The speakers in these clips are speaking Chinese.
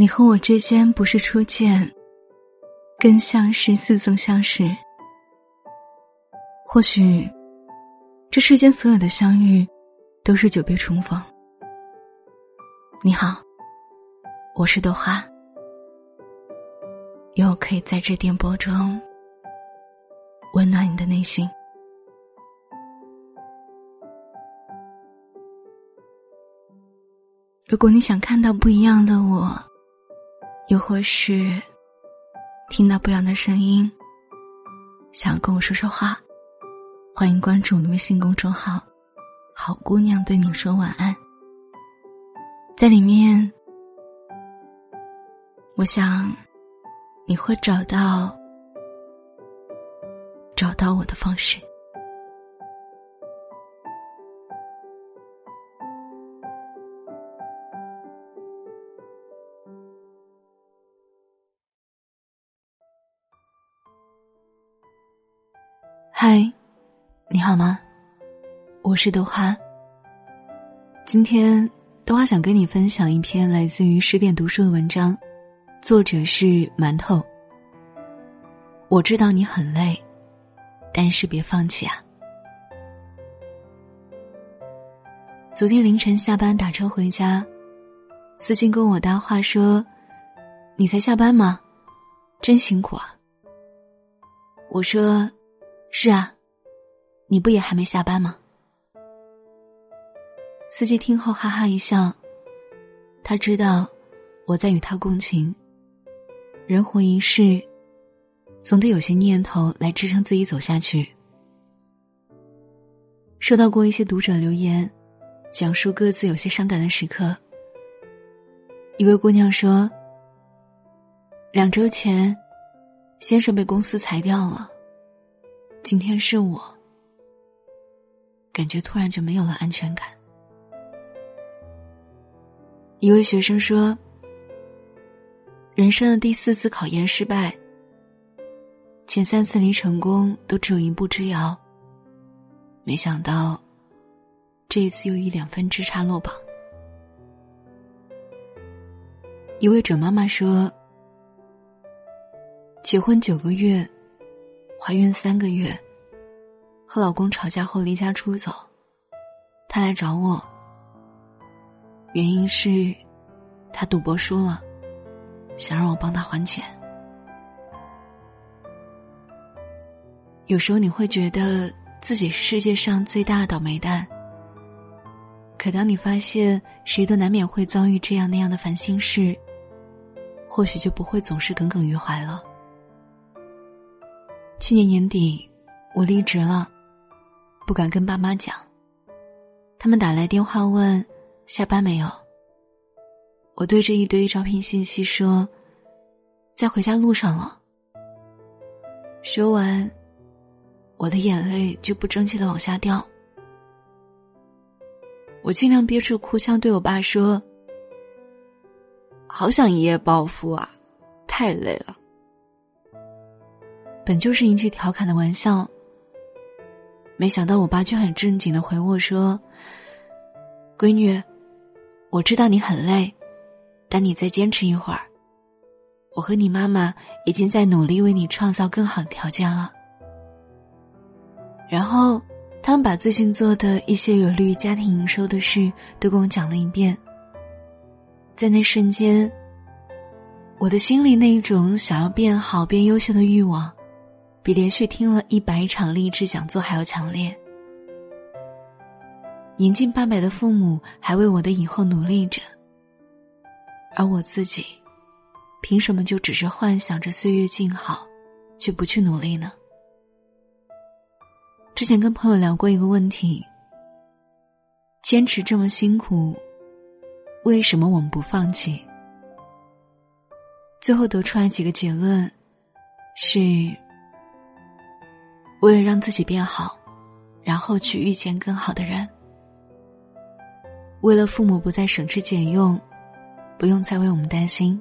你和我之间不是初见，更像是似曾相识。或许，这世间所有的相遇，都是久别重逢。你好，我是朵花，又可以在这电波中温暖你的内心。如果你想看到不一样的我，又或是听到不一样的声音，想要跟我说说话。欢迎关注我的微信公众号“好姑娘对你说晚安”。在里面，我想你会找到找到我的方式。我是豆花。今天豆花想跟你分享一篇来自于十点读书的文章，作者是馒头。我知道你很累，但是别放弃啊！昨天凌晨下班打车回家，司机跟我搭话说：“你才下班吗？真辛苦啊！”我说：“是啊。”你不也还没下班吗？司机听后哈哈一笑，他知道我在与他共情。人活一世，总得有些念头来支撑自己走下去。收到过一些读者留言，讲述各自有些伤感的时刻。一位姑娘说：“两周前，先生被公司裁掉了，今天是我。”感觉突然就没有了安全感。一位学生说：“人生的第四次考研失败，前三次离成功都只有一步之遥。没想到，这一次又一两分之差落榜。”一位准妈妈说：“结婚九个月，怀孕三个月。”和老公吵架后离家出走，他来找我。原因是，他赌博输了，想让我帮他还钱。有时候你会觉得自己是世界上最大的倒霉蛋，可当你发现谁都难免会遭遇这样那样的烦心事，或许就不会总是耿耿于怀了。去年年底，我离职了。不敢跟爸妈讲，他们打来电话问下班没有。我对着一堆招聘信息说，在回家路上了。说完，我的眼泪就不争气的往下掉。我尽量憋住哭腔对我爸说：“好想一夜暴富啊，太累了。”本就是一句调侃的玩笑。没想到我爸却很正经的回我说：“闺女，我知道你很累，但你再坚持一会儿。我和你妈妈已经在努力为你创造更好的条件了。”然后他们把最近做的一些有利于家庭营收的事都跟我讲了一遍。在那瞬间，我的心里那一种想要变好、变优秀的欲望。比连续听了一百场励志讲座还要强烈。年近八百的父母还为我的以后努力着，而我自己，凭什么就只是幻想着岁月静好，却不去努力呢？之前跟朋友聊过一个问题：坚持这么辛苦，为什么我们不放弃？最后得出来几个结论，是。为了让自己变好，然后去遇见更好的人；为了父母不再省吃俭用，不用再为我们担心；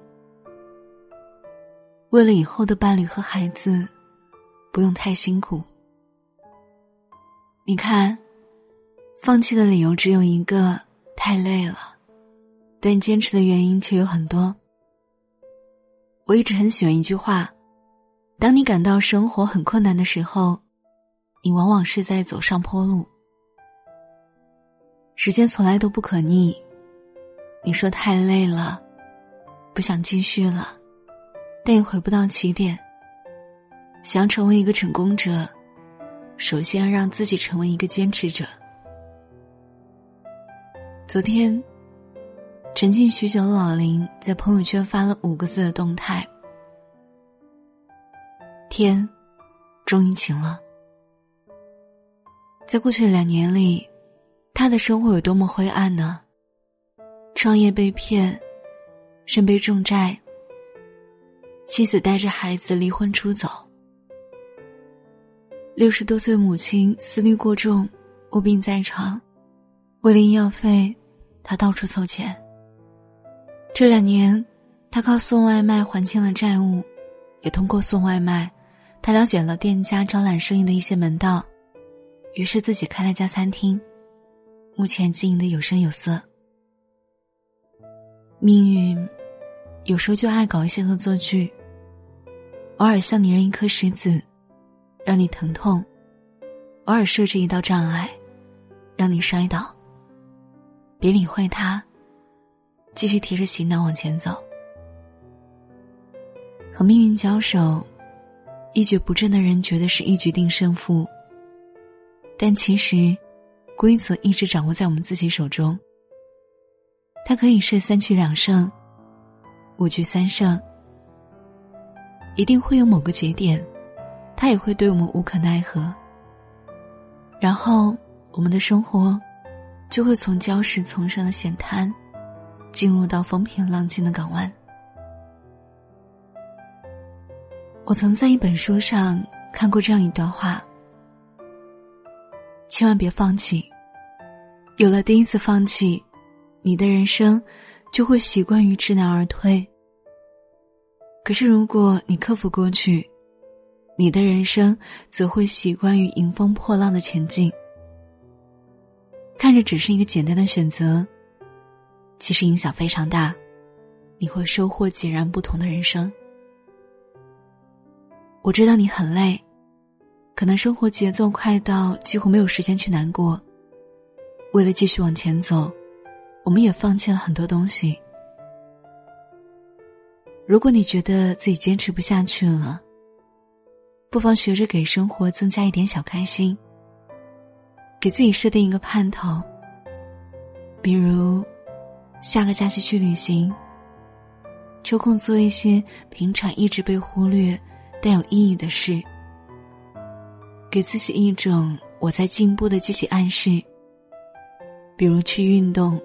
为了以后的伴侣和孩子，不用太辛苦。你看，放弃的理由只有一个：太累了；但坚持的原因却有很多，我一直很喜欢一句话：当你感到生活很困难的时候，你往往是在走上坡路。时间从来都不可逆，你说太累了，不想继续了，但也回不到起点。想成为一个成功者，首先要让自己成为一个坚持者。昨天，沉浸许久的老林在朋友圈发了五个字的动态：“天，终于晴了。”在过去两年里，他的生活有多么灰暗呢？创业被骗，身背重债，妻子带着孩子离婚出走。六十多岁母亲思虑过重，卧病在床，为了医药费，他到处凑钱。这两年，他靠送外卖还清了债务，也通过送外卖，他了解了店家招揽生意的一些门道，于是自己开了家餐厅，目前经营的有声有色。命运，有时候就爱搞一些恶作剧，偶尔向你扔一颗石子。让你疼痛，偶尔设置一道障碍，让你摔倒。别理会他，继续提着行囊往前走。和命运交手，一蹶不振的人觉得是一局定胜负，但其实，规则一直掌握在我们自己手中。它可以是三局两胜，五局三胜，一定会有某个节点。他也会对我们无可奈何，然后我们的生活就会从礁石丛生的险滩，进入到风平浪静的港湾。我曾在一本书上看过这样一段话：千万别放弃，有了第一次放弃，你的人生就会习惯于知难而退。可是如果你克服过去，你的人生则会习惯于迎风破浪的前进，看着只是一个简单的选择，其实影响非常大，你会收获截然不同的人生。我知道你很累，可能生活节奏快到几乎没有时间去难过。为了继续往前走，我们也放弃了很多东西。如果你觉得自己坚持不下去了，不妨学着给生活增加一点小开心，给自己设定一个盼头。比如，下个假期去旅行，抽空做一些平常一直被忽略但有意义的事，给自己一种我在进步的积极暗示。比如去运动，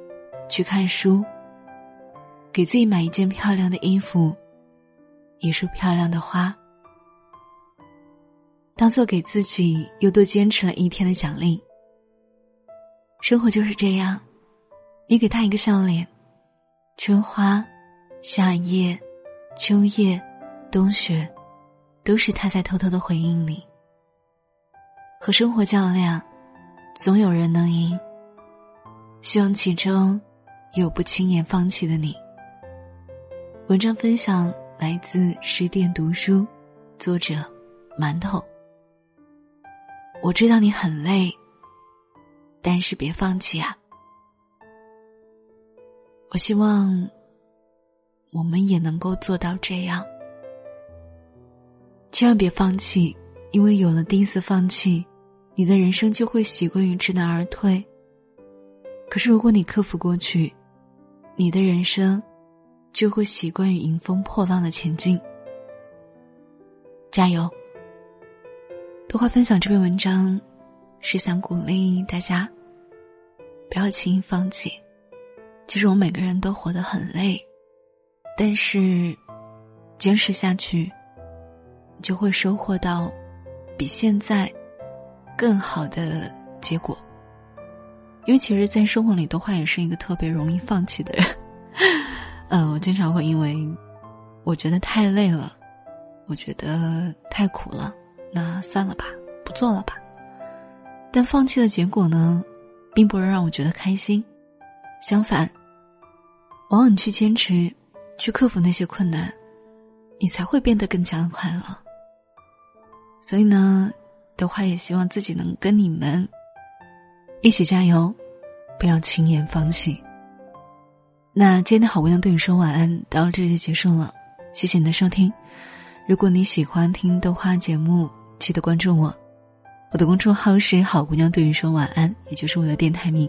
去看书，给自己买一件漂亮的衣服，一束漂亮的花。当做给自己又多坚持了一天的奖励。生活就是这样，你给他一个笑脸，春花、夏夜、秋叶、冬雪，都是他在偷偷的回应你。和生活较量，总有人能赢。希望其中有不轻言放弃的你。文章分享来自十点读书，作者馒头。我知道你很累，但是别放弃啊！我希望我们也能够做到这样。千万别放弃，因为有了第一次放弃，你的人生就会习惯于知难而退。可是如果你克服过去，你的人生就会习惯于迎风破浪的前进。加油！多话分享这篇文章，是想鼓励大家不要轻易放弃。其实我们每个人都活得很累，但是坚持下去，你就会收获到比现在更好的结果。因为其实，在生活里，的话也是一个特别容易放弃的人。嗯，我经常会因为我觉得太累了，我觉得太苦了。那算了吧，不做了吧。但放弃的结果呢，并不会让我觉得开心。相反，往往去坚持，去克服那些困难，你才会变得更加的快乐。所以呢，的话也希望自己能跟你们一起加油，不要轻言放弃。那今天的好姑娘对你说晚安，到这就结束了，谢谢你的收听。如果你喜欢听豆花节目，记得关注我，我的公众号是好姑娘对你说晚安，也就是我的电台名。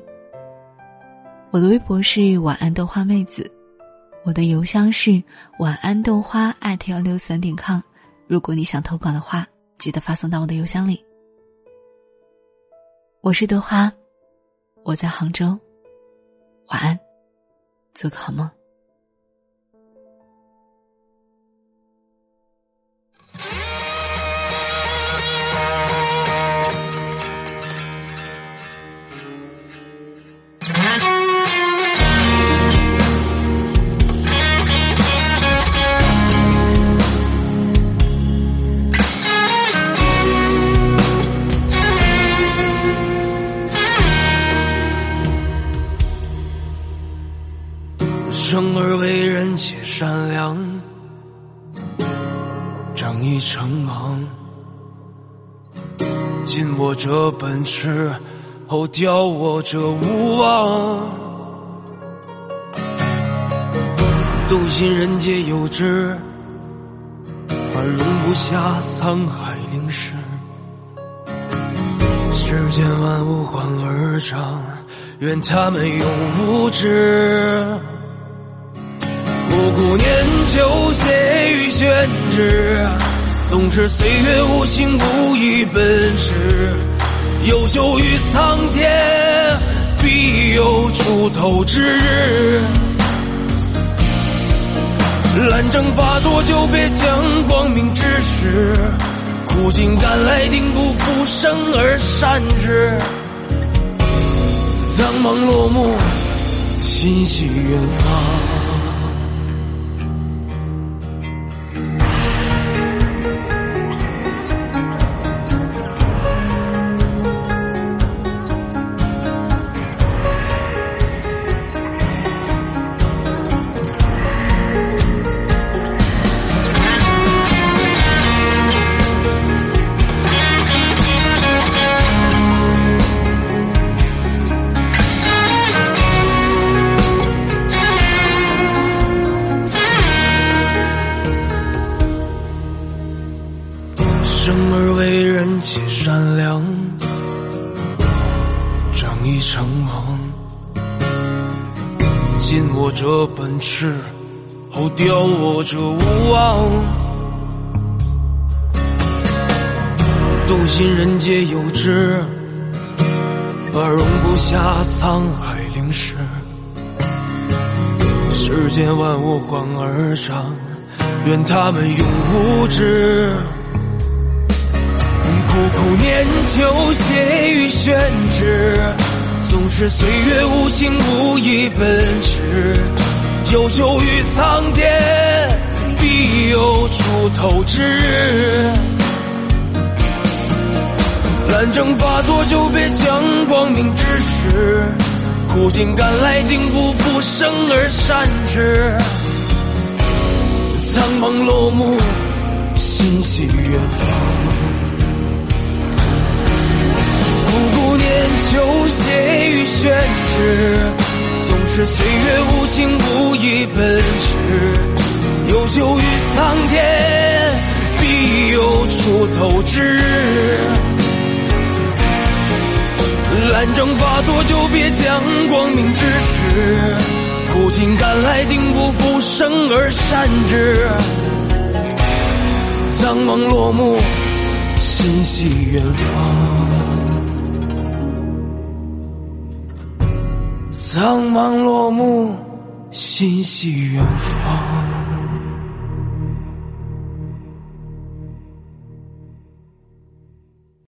我的微博是晚安豆花妹子，我的邮箱是晚安豆花艾特幺六三点 com。如果你想投稿的话，记得发送到我的邮箱里。我是德花，我在杭州，晚安，做个好梦。这本事，后雕我这无望。笃信人皆有之，而容不下沧海凌世。世间万物换而长，愿他们永无知。不顾年久，写于宣纸。纵使岁月无情，无以奔驰。有求于苍天，必有出头之日。懒政发作，就别将光明之时。苦尽甘来，定不负生而善之。苍茫落幕，心系远方。人且善良，仗义成忙。尽我这本事，后雕我这无望。笃信人皆有之，而容不下沧海凌世。世间万物换而长，愿他们永无知。苦苦念旧，写于宣纸。纵使岁月无情，无意奔驰。优秀于苍天，必有出头之日。懒政发作，就别将光明之时。苦尽甘来，定不负生而善之。苍茫落幕，心系远方。就写于宣纸，纵使岁月无情，无意奔驰。有求于苍天，必有出头之。懒政发作，就别将光明之时。苦尽甘来，定不负生而善之。苍茫落幕，心系远方。苍茫落幕，心系远方。